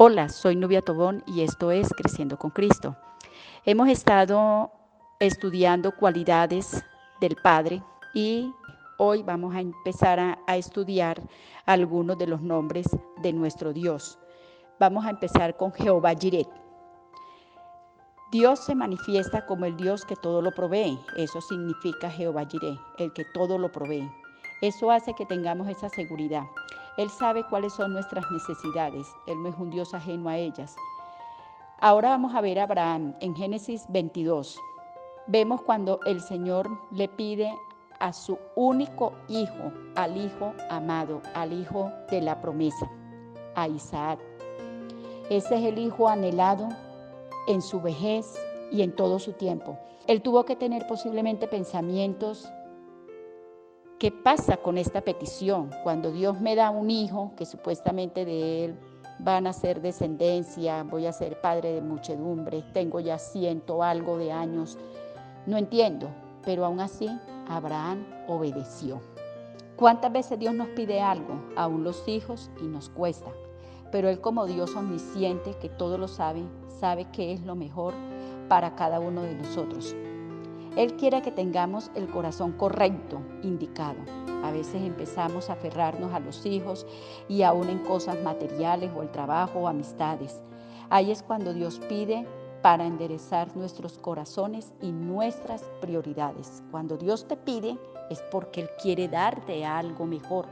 Hola, soy Nubia Tobón y esto es Creciendo con Cristo. Hemos estado estudiando cualidades del Padre y hoy vamos a empezar a, a, estudiar algunos de los nombres de nuestro Dios. Vamos a empezar con Jehová Jireh. Dios se manifiesta como el Dios que todo lo provee. Eso significa Jehová Jireh, el que todo lo provee. Eso hace que tengamos esa seguridad. Él sabe cuáles son nuestras necesidades. Él no es un Dios ajeno a ellas. Ahora vamos a ver a Abraham en Génesis 22. Vemos cuando el Señor le pide a su único hijo, al hijo amado, al hijo de la promesa, a Isaac. Ese es el hijo anhelado en su vejez y en todo su tiempo. Él tuvo que tener posiblemente pensamientos ¿Qué pasa con esta petición? Cuando Dios me da un hijo, que supuestamente de él van a ser descendencia, voy a ser padre de muchedumbre, tengo ya ciento algo de años, no entiendo, pero aún así Abraham obedeció. ¿Cuántas veces Dios nos pide algo, aún los hijos, y nos cuesta? Pero Él como Dios omnisciente, que todo lo sabe, sabe qué es lo mejor para cada uno de nosotros. Él quiere que tengamos el corazón correcto, indicado. A veces empezamos a aferrarnos a los hijos y aún en cosas materiales o el trabajo o amistades. Ahí es cuando Dios pide para enderezar nuestros corazones y nuestras prioridades. Cuando Dios te pide es porque Él quiere darte algo mejor.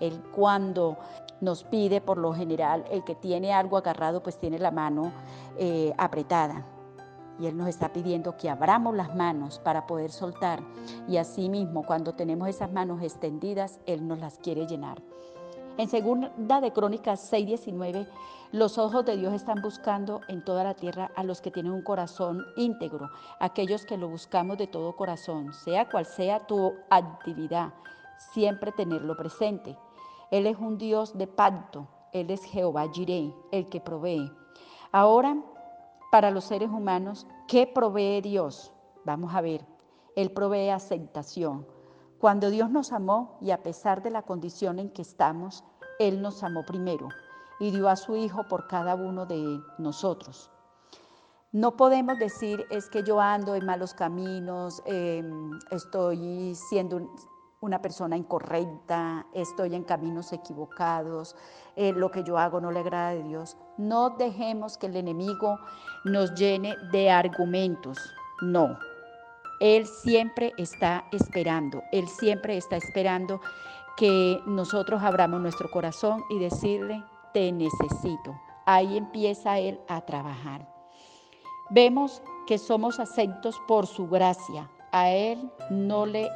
Él cuando nos pide, por lo general, el que tiene algo agarrado, pues tiene la mano eh, apretada. Y Él nos está pidiendo que abramos las manos para poder soltar. Y asimismo, cuando tenemos esas manos extendidas, Él nos las quiere llenar. En segunda de Crónicas 6:19, los ojos de Dios están buscando en toda la tierra a los que tienen un corazón íntegro, aquellos que lo buscamos de todo corazón, sea cual sea tu actividad, siempre tenerlo presente. Él es un Dios de pacto, Él es Jehová Jireh, el que provee. Ahora para los seres humanos, ¿qué provee Dios? Vamos a ver, Él provee aceptación. Cuando Dios nos amó y a pesar de la condición en que estamos, Él nos amó primero y dio a su Hijo por cada uno de nosotros. No podemos decir es que yo ando en malos caminos, em, estoy siendo una persona incorrecta, estoy en caminos equivocados, eh, lo que yo hago no le agrada a Dios. No dejemos que el enemigo nos llene de argumentos, no. Él siempre está esperando, Él siempre está esperando que nosotros abramos nuestro corazón y decirle, te necesito. Ahí empieza Él a trabajar. Vemos que somos aceptos por su gracia. A Él no le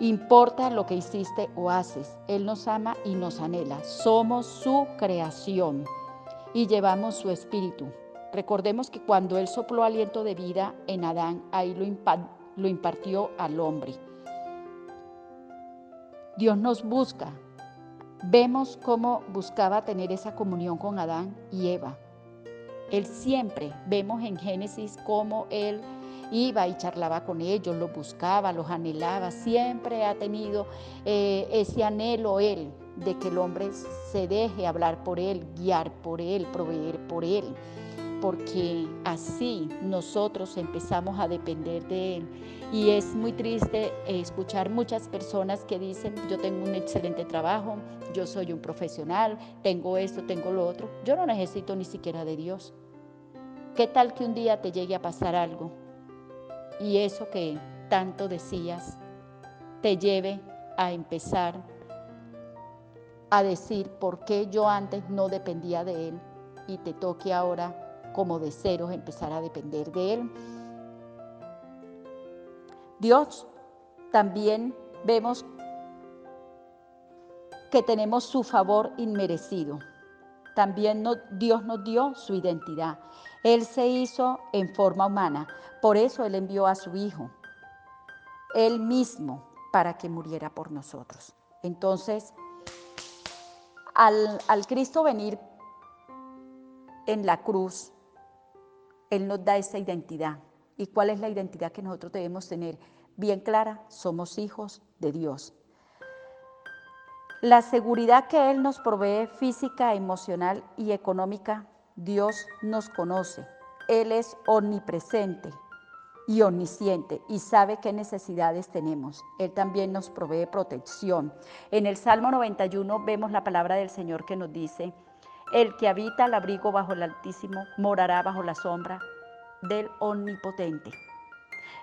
Importa lo que hiciste o haces. Él nos ama y nos anhela. Somos su creación y llevamos su espíritu. Recordemos que cuando Él sopló aliento de vida en Adán, ahí lo, impartió al hombre. Dios nos busca. Vemos cómo buscaba tener esa comunión con Adán y Eva. Él siempre, vemos en Génesis cómo Él iba y charlaba con ellos, los buscaba, los anhelaba, siempre ha tenido eh, ese anhelo él de que el hombre se deje hablar por él, guiar por él, proveer por él, porque así nosotros empezamos a depender de él. Y es muy triste escuchar muchas personas que dicen, yo tengo un excelente trabajo, yo soy un profesional, tengo esto, tengo lo otro, yo no necesito ni siquiera de Dios. ¿Qué tal que un día te llegue a pasar algo y eso que tanto decías te lleve a empezar a decir por qué yo antes no dependía de Él y te toque ahora como de ceros empezar a depender de Él. Dios también vemos que tenemos su favor inmerecido. También Dios nos dio su identidad. Él se hizo en forma humana. Por eso Él envió a su Hijo, Él mismo, para que muriera por nosotros. Entonces, al, al Cristo venir en la cruz, Él nos da esa identidad. ¿Y cuál es la identidad que nosotros debemos tener? Bien clara, somos hijos de Dios. La seguridad que Él nos provee física, emocional y económica, Dios nos conoce. Él es omnipresente y omnisciente y sabe qué necesidades tenemos. Él también nos provee protección. En el Salmo 91 vemos la palabra del Señor que nos dice, el que habita al abrigo bajo el Altísimo morará bajo la sombra del Omnipotente.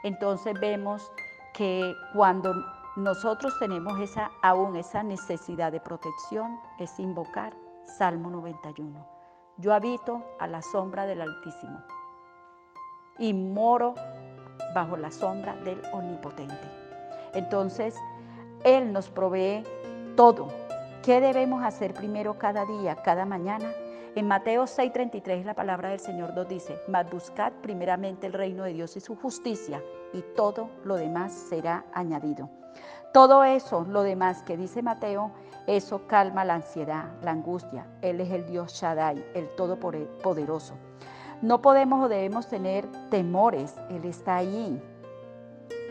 Entonces vemos que cuando nosotros tenemos esa, aún esa necesidad de protección, es invocar Salmo 91. Yo habito a la sombra del Altísimo y moro bajo la sombra del Omnipotente. Entonces, Él nos provee todo. ¿Qué debemos hacer primero cada día, cada mañana? En Mateo 6:33 la palabra del Señor nos dice, mas buscad primeramente el reino de Dios y su justicia, y todo lo demás será añadido. Todo eso, lo demás que dice Mateo, eso calma la ansiedad, la angustia. Él es el Dios Shaddai, el Todopoderoso. No podemos o debemos tener temores, Él está ahí.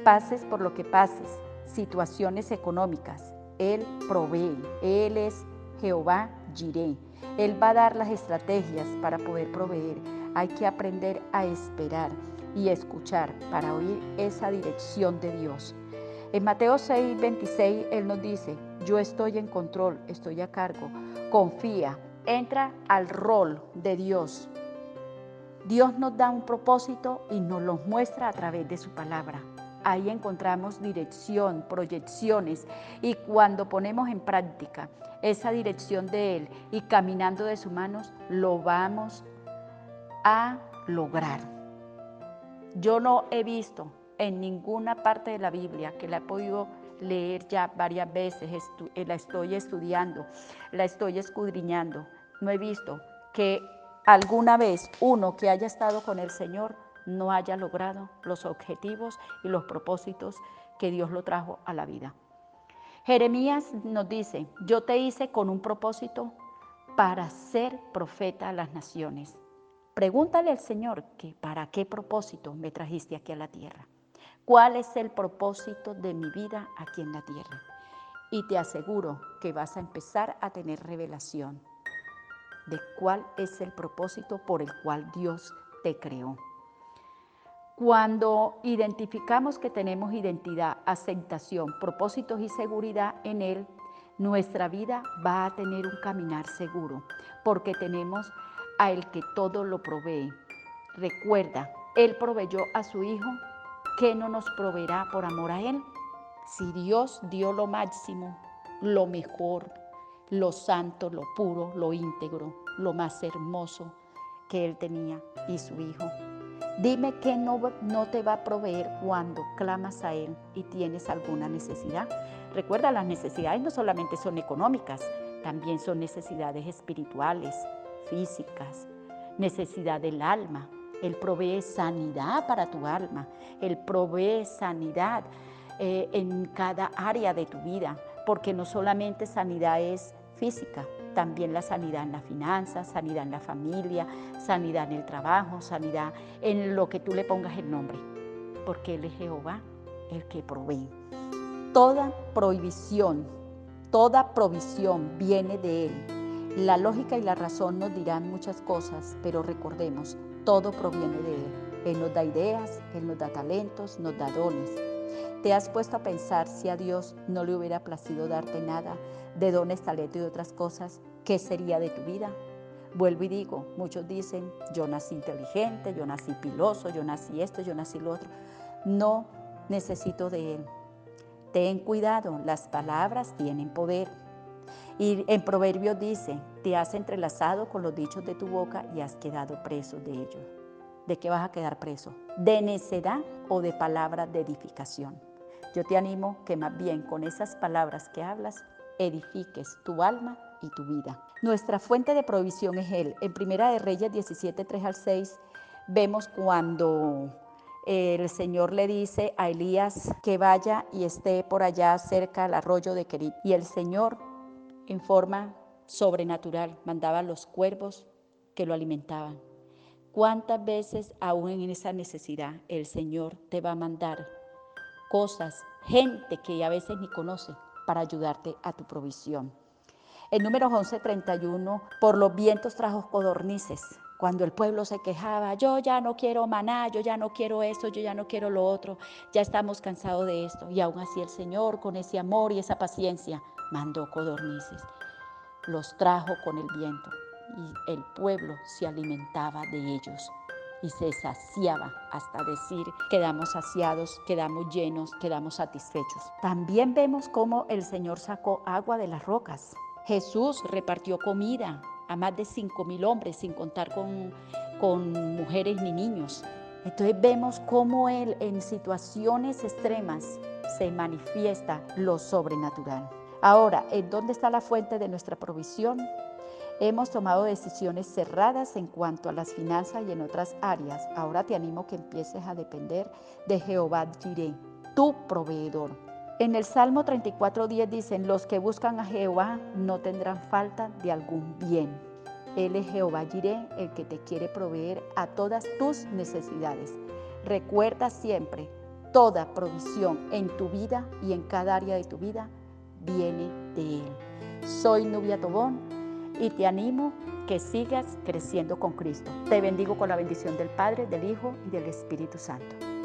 Pases por lo que pases, situaciones económicas, Él provee, Él es Jehová Jireh. Él va a dar las estrategias para poder proveer. Hay que aprender a esperar y escuchar para oír esa dirección de Dios. En Mateo 6, 26, Él nos dice, yo estoy en control, estoy a cargo, confía, entra al rol de Dios, Dios nos da un propósito y nos lo muestra a través de su palabra. Ahí encontramos dirección, proyecciones y cuando ponemos en práctica esa dirección de Él y caminando de sus manos, lo vamos a lograr. Yo no he visto en ninguna parte de la Biblia que la he podido leer ya varias veces, la estoy estudiando, la estoy escudriñando. No he visto que alguna vez uno que haya estado con el Señor no haya logrado los objetivos y los propósitos que Dios lo trajo a la vida. Jeremías nos dice, yo te hice con un propósito para ser profeta a las naciones. Pregúntale al Señor que para qué propósito me trajiste aquí a la tierra. ¿Cuál es el propósito de mi vida aquí en la tierra? Y te aseguro que vas a empezar a tener revelación de cuál es el propósito por el cual Dios te creó. Cuando identificamos que tenemos identidad, aceptación, propósitos y seguridad en Él, nuestra vida va a tener un caminar seguro, porque tenemos a El que todo lo provee. Recuerda, Él proveyó a su Hijo, ¿qué no nos proveerá por amor a Él? Si Dios dio lo máximo, lo mejor, lo santo, lo puro, lo íntegro, lo más hermoso que Él tenía y su Hijo. Dime que no, no te va a proveer cuando clamas a Él y tienes alguna necesidad. Recuerda, las necesidades no solamente son económicas, también son necesidades espirituales, físicas, necesidad del alma. Él provee sanidad para tu alma, Él provee sanidad eh, en cada área de tu vida, porque no solamente sanidad es física, también la sanidad en la finanza, sanidad en la familia, sanidad en el trabajo, sanidad en lo que tú le pongas el nombre, porque Él es Jehová, el que provee. Toda prohibición, toda provisión viene de Él. La lógica y la razón nos dirán muchas cosas, pero recordemos, todo proviene de Él. Él nos da ideas, Él nos da talentos, nos da dones. ¿Te has puesto a pensar si a Dios no le hubiera placido darte nada de dones, talento y otras cosas? ¿Qué sería de tu vida? Vuelvo y digo, muchos dicen, yo nací inteligente, yo nací piloso, yo nací esto, yo nací lo otro. No necesito de Él. Ten cuidado, las palabras tienen poder. Y en Proverbios dice, te has entrelazado con los dichos de tu boca y has quedado preso de ellos. ¿De qué vas a quedar preso? ¿De necedad o de palabras de edificación? Yo te animo que más bien con esas palabras que hablas edifiques tu alma y tu vida. Nuestra fuente de provisión es Él. En Primera de Reyes 17, 3 al 6 vemos cuando el Señor le dice a Elías que vaya y esté por allá cerca del arroyo de Kerit. Y el Señor, en forma sobrenatural, mandaba los cuervos que lo alimentaban. ¿Cuántas veces aún en esa necesidad el Señor te va a mandar cosas, gente que a veces ni conoce, para ayudarte a tu provisión. En números 11:31, por los vientos trajo codornices. Cuando el pueblo se quejaba, yo ya no quiero maná, yo ya no quiero esto, yo ya no quiero lo otro, ya estamos cansados de esto. Y aún así el Señor, con ese amor y esa paciencia, mandó codornices. Los trajo con el viento y el pueblo se alimentaba de ellos y se saciaba hasta decir, quedamos saciados, quedamos llenos, quedamos satisfechos. También vemos cómo el Señor sacó agua de las rocas. Jesús repartió comida a más de cinco mil hombres, sin contar con, con mujeres ni niños. Entonces vemos cómo Él en situaciones extremas se manifiesta lo sobrenatural. Ahora, ¿en dónde está la fuente de nuestra provisión? Hemos tomado decisiones cerradas en cuanto a las finanzas y en otras áreas. Ahora te animo que empieces a depender de Jehová Jireh, tu proveedor. En el Salmo 34.10 dicen, los que buscan a Jehová no tendrán falta de algún bien. Él es Jehová Jireh, el que te quiere proveer a todas tus necesidades. Recuerda siempre, toda provisión en tu vida y en cada área de tu vida viene de Él. Soy Nubia Tobón y te animo que sigas creciendo con Cristo. Te bendigo con la bendición del Padre, del Hijo y del Espíritu Santo.